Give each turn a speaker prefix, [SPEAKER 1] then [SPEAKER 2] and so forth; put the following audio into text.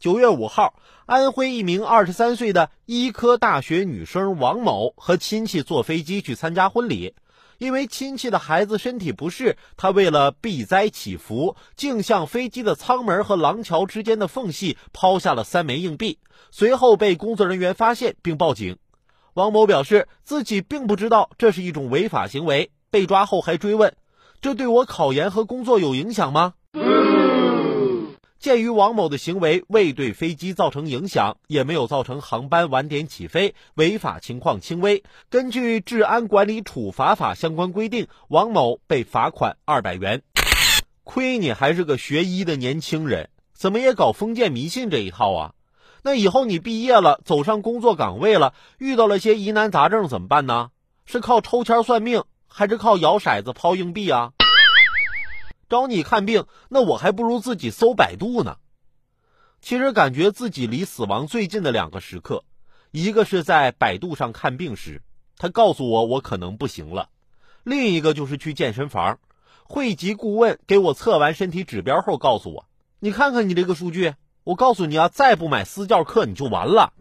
[SPEAKER 1] 九月五号，安徽一名二十三岁的医科大学女生王某和亲戚坐飞机去参加婚礼，因为亲戚的孩子身体不适，她为了避灾祈福，竟向飞机的舱门和廊桥之间的缝隙抛下了三枚硬币，随后被工作人员发现并报警。王某表示自己并不知道这是一种违法行为，被抓后还追问：“这对我考研和工作有影响吗？”鉴于王某的行为未对飞机造成影响，也没有造成航班晚点起飞，违法情况轻微。根据《治安管理处罚法》相关规定，王某被罚款二百元。亏你还是个学医的年轻人，怎么也搞封建迷信这一套啊？那以后你毕业了，走上工作岗位了，遇到了些疑难杂症怎么办呢？是靠抽签算命，还是靠摇骰子抛硬币啊？找你看病，那我还不如自己搜百度呢。其实感觉自己离死亡最近的两个时刻，一个是在百度上看病时，他告诉我我可能不行了；另一个就是去健身房，汇集顾问给我测完身体指标后告诉我：“你看看你这个数据，我告诉你啊，再不买私教课你就完了。”